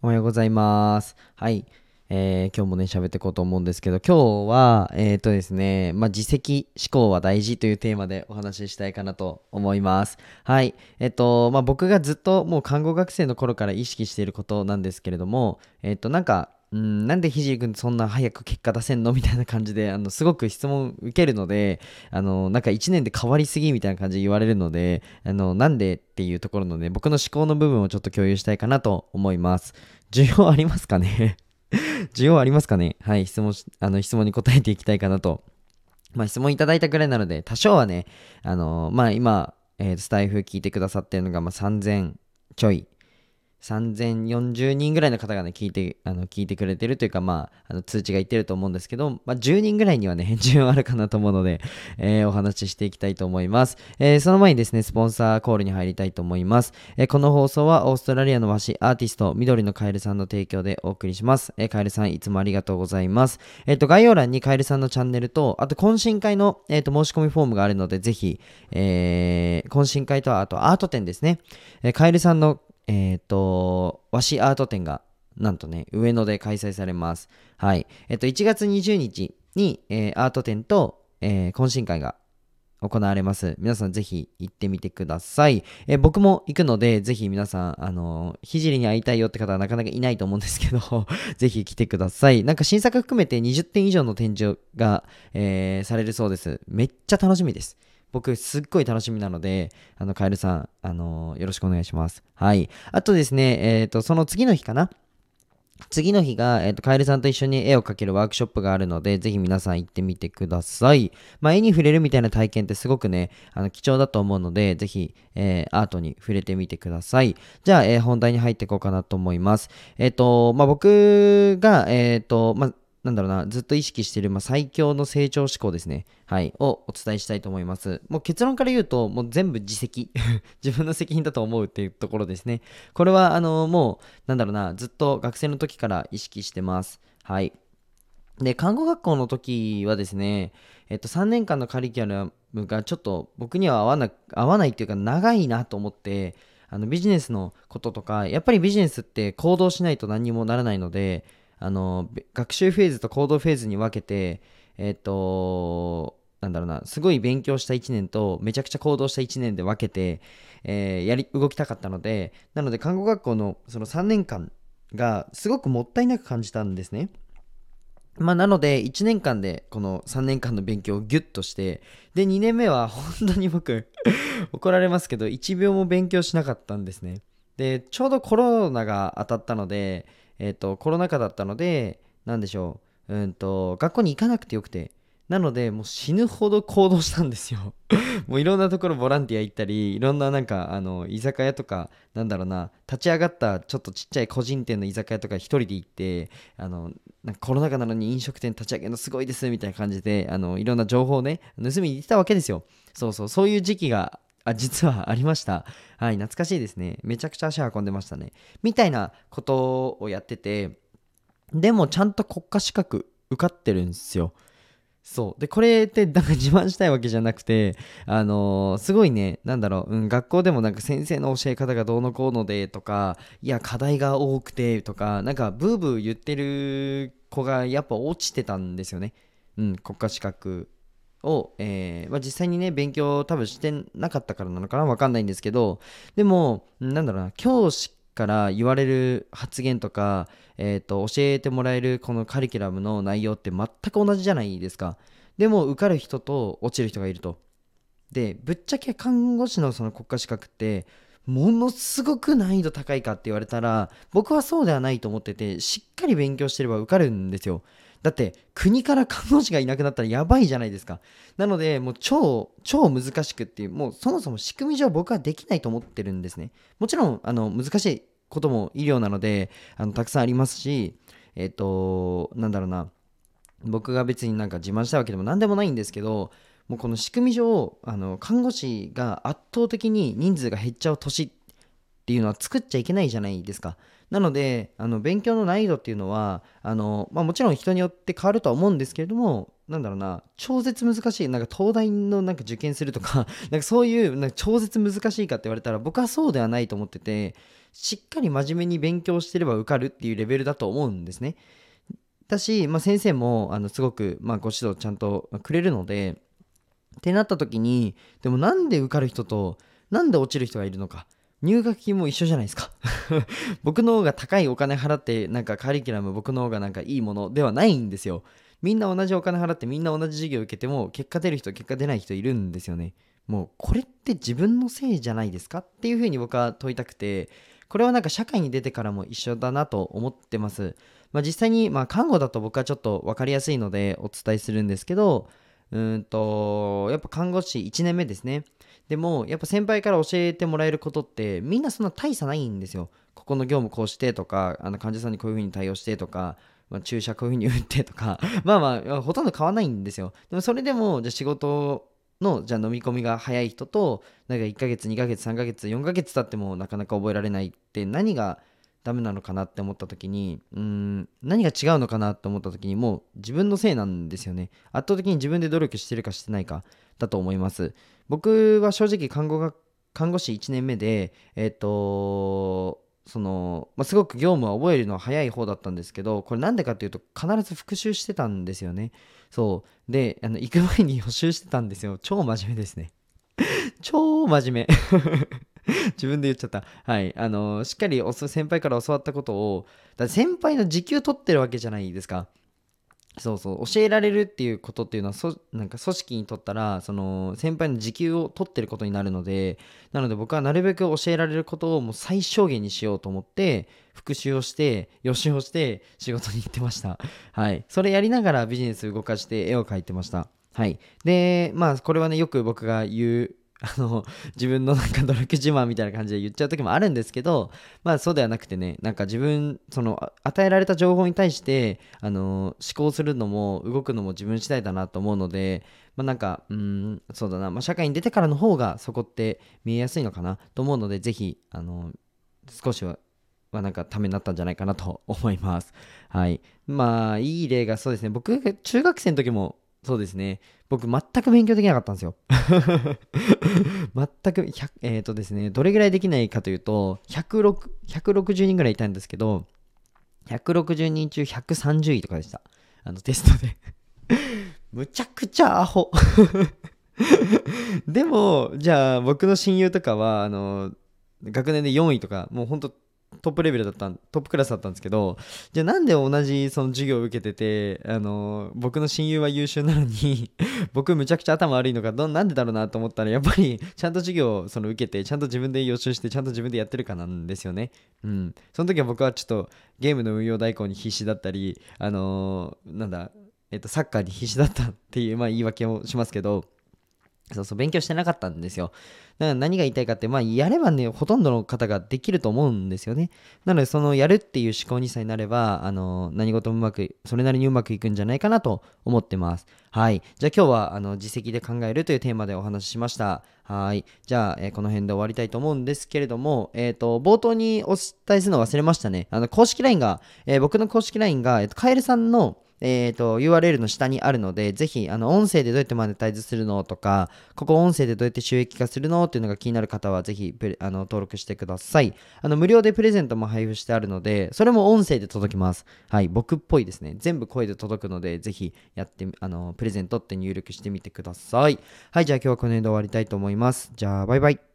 おはようございます。はい。えー今日もね、喋っていこうと思うんですけど、今日は、えっ、とですね、まあ、自責思考は大事というテーマでお話ししたいかなと思います。はい。えっ、と、まあ、僕がずっともう看護学生の頃から意識していることなんですけれども、えっ、と、なんか、うん、なんでひじりくんそんな早く結果出せんの？みたいな感じで、あの、すごく質問受けるので、あの、なんか1年で変わりすぎみたいな感じで言われるので、あの、なんでっていうところのね、僕の思考の部分をちょっと共有したいかなと思います。需要ありますかね？需要ありますかね？はい、質問、あの、質問に答えていきたいかなと。まあ、質問いただいたぐらいなので、多少はね、あのまあ、今、えースタイフ聞いてくださってるのが、まあ、3000ちょい。3040人ぐらいの方がね、聞いて、あの、聞いてくれてるというか、まあ、あの通知がいってると思うんですけど、まあ、10人ぐらいにはね、返事はあるかなと思うので、えーお話ししていきたいと思います。えーその前にですね、スポンサーコールに入りたいと思います。えーこの放送はオーストラリアの和紙アーティスト、緑のカエルさんの提供でお送りします。えーカエルさん、いつもありがとうございます。えっ、と、概要欄にカエルさんのチャンネルと、あと、懇親会の、えーと申し込みフォームがあるので、ぜひ、えー懇親会と、あと、アート展ですね。えカエルさんの、えっ、と、和紙アート展が、なんとね、上野で開催されます。はい。えっ、と、1月20日に、えーアート展と、え懇親会が行われます。皆さんぜひ行ってみてください。えー僕も行くので、ぜひ皆さん、あのーひじりに会いたいよって方はなかなかいないと思うんですけど、ぜひ来てください。なんか新作含めて20点以上の展示が、えーされるそうです。めっちゃ楽しみです。僕、すっごい楽しみなので、あの、カエルさん、あのーよろしくお願いします。はい。あとですね、えっ、と、その次の日かな？次の日が、えっとカエルさんと一緒に絵を描けるワークショップがあるので、ぜひ皆さん行ってみてください。まあ、絵に触れるみたいな体験ってすごくね、あの貴重だと思うので、ぜひ、えーアートに触れてみてください。じゃあ、えー本題に入っていこうかなと思います。えっ、と、まあ、僕が、えっ、と、まあ、なんだろうな、ずっと意識している、まあ、最強の成長思考ですね。はい。をお伝えしたいと思います。もう結論から言うと、もう全部自責。自分の責任だと思うっていうところですね。これは、あの、もう、なんだろうな、ずっと学生の時から意識してます。はい。で、看護学校の時はですね、えっと、3年間のカリキュラムがちょっと僕には合わな合わないっていうか長いなと思って、あのビジネスのこととか、やっぱりビジネスって行動しないと何にもならないので、あの、学習フェーズと行動フェーズに分けて、えっと、なんだろうな、すごい勉強した1年と、めちゃくちゃ行動した1年で分けて、えーやり、動きたかったので、なので、看護学校のその3年間がすごくもったいなく感じたんですね。まあ、なので、1年間でこの3年間の勉強をギュッとして、で、2年目は本当に僕、怒られますけど、1秒も勉強しなかったんですね。で、ちょうどコロナが当たったので、えっ、と、コロナ禍だったので、なんでしょう、うんと、学校に行かなくてよくて、なので、もう死ぬほど行動したんですよ。もういろんなところボランティア行ったり、いろんななんか、あの、居酒屋とか、なんだろうな、立ち上がったちょっとちっちゃい個人店の居酒屋とか一人で行って、あの、なんかコロナ禍なのに飲食店立ち上げるのすごいですみたいな感じで、あの、いろんな情報をね、盗みに行ってたわけですよ。そうそう、そういう時期が、あ、実はありました。はい、懐かしいですね。めちゃくちゃ足運んでましたね。みたいなことをやってて、でもちゃんと国家資格受かってるんですよ。そう。で、これってなんか自慢したいわけじゃなくて、あのーすごいね、なんだろう、うん、学校でもなんか先生の教え方がどうのこうのでとか、いや、課題が多くてとか、なんかブーブー言ってる子がやっぱ落ちてたんですよね。うん、国家資格を、えーまあ、実際にね、勉強多分してなかったからなのかなわかんないんですけど、でも、なんだろうな、教師から言われる発言とか、えー、と教えてもらえるこのカリキュラムの内容って全く同じじゃないですか。でも受かる人と落ちる人がいると。で、ぶっちゃけ看護師のその国家資格って、ものすごく難易度高いかって言われたら、僕はそうではないと思ってて、しっかり勉強してれば受かるんですよ。だって、国から看護師がいなくなったらやばいじゃないですか。なので、もう超、超難しくっていう、もうそもそも仕組み上僕はできないと思ってるんですね。もちろん、あの、難しいことも医療なので、あの、たくさんありますし、えっ、と、なんだろうな、僕が別になんか自慢したわけでも何でもないんですけど、もうこの仕組み上、あの、看護師が圧倒的に人数が減っちゃう年っていうのは作っちゃいけないじゃないですか。なのであの勉強の難易度っていうのはあの、まあ、もちろん人によって変わるとは思うんですけれどもなんだろうな超絶難しいなんか東大のなんか受験するとか なんかそういうなんか超絶難しいかって言われたら僕はそうではないと思っててしっかり真面目に勉強してれば受かるっていうレベルだと思うんですね。だし、まあ、先生もあのすごく、まあ、ご指導ちゃんとくれるのでってなった時にでもなんで受かる人となんで落ちる人がいるのか入学金も一緒じゃないですか。僕の方が高いお金払ってなんかカリキュラム僕の方がなんかいいものではないんですよ。みんな同じお金払ってみんな同じ授業受けても結果出る人結果出ない人いるんですよね。もうこれって自分のせいじゃないですかっていうふうに僕は問いたくてこれはなんか社会に出てからも一緒だなと思ってます、まあ、実際にまあ看護だと僕はちょっと分かりやすいのでお伝えするんですけどうんとやっぱ看護師1年目ですね。でもやっぱ先輩から教えてもらえることってみんなそんな大差ないんですよ。ここの業務こうしてとかあの患者さんにこういうふうに対応してとか、まあ、注射こういうふうに打ってとか まあまあほとんど変わないんですよ。でもそれでもじゃ仕事のじゃ飲み込みが早い人となんか1ヶ月2ヶ月3ヶ月4ヶ月経ってもなかなか覚えられないって何がダメなのかなって思った時にうん何が違うのかなって思った時にもう自分のせいなんですよね。圧倒的に自分で努力してるかしてないか。だと思います僕は正直看護が看護師1年目でえっ、ー、とその、まあ、すごく業務は覚えるのは早い方だったんですけどこれなんでかっていうと必ず復習してたんですよねそうであの行く前に予習してたんですよ超真面目ですね 超真面目 自分で言っちゃった。はい。あの、しっかり先輩から教わったことを、だ先輩の時給取ってるわけじゃないですか。そうそう教えられるっていうことっていうのはそなんか組織にとったらその先輩の時給を取ってることになるのでなので僕はなるべく教えられることをもう最小限にしようと思って復習をして予習をして仕事に行ってました。はい。それやりながらビジネス動かして絵を描いてました。はい。でまあこれはねよく僕が言うあの自分のなんか努力自慢みたいな感じで言っちゃう時もあるんですけどまあそうではなくてねなんか自分その与えられた情報に対してあの思考するのも動くのも自分次第だなと思うのでまあなんかうんそうだな、まあ、社会に出てからの方がそこって見えやすいのかなと思うのでぜひあの少しはまあ、なんかためになったんじゃないかなと思います。はい。まあ、いい例がそうですね。僕、中学生の時もそうですね。僕、全く勉強できなかったんですよ。全く、えっ、ー、とですね、どれぐらいできないかというと、106 160人ぐらいいたんですけど、160人中130位とかでした。あの、テストで むちゃくちゃアホ でも、じゃあ、僕の親友とかは、あの、学年で4位とか、もうほんとトップレベルだったトップクラスだったんですけどじゃあなんで同じその授業を受けててあの僕の親友は優秀なのに 僕むちゃくちゃ頭悪いのかどなんでだろうなと思ったらやっぱりちゃんと授業をその受けてちゃんと自分で予習してちゃんと自分でやってるかなんですよね。うん。その時は僕はちょっとゲームの運用代行に必死だったりあのー、なんだえっとサッカーに必死だったっていうまあ言い訳をしますけどそうそう、勉強してなかったんですよ。だから何が言いたいかって、まあ、やればね、ほとんどの方ができると思うんですよね。なので、その、やるっていう思考にさえなれば、あの、何事もうまく、それなりにうまくいくんじゃないかなと思ってます。はい。じゃあ今日は、あの、自責で考えるというテーマでお話ししました。はい。じゃあ、えー、この辺で終わりたいと思うんですけれども、えっ、ー、と、冒頭にお伝えするの忘れましたね。あの、公式 LINE が、えー、僕の公式 LINE が、えっ、と、カエルさんの、えっ、ー、と、URL の下にあるので、ぜひ、あの、音声でどうやってマネタイズするのとか、ここ音声でどうやって収益化するのっていうのが気になる方は、ぜひあの、登録してください。あの、無料でプレゼントも配布してあるので、それも音声で届きます。はい、僕っぽいですね。全部声で届くので、ぜひやって、あの、プレゼントって入力してみてください。はい、じゃあ今日はこの辺で終わりたいと思います。じゃあ、バイバイ。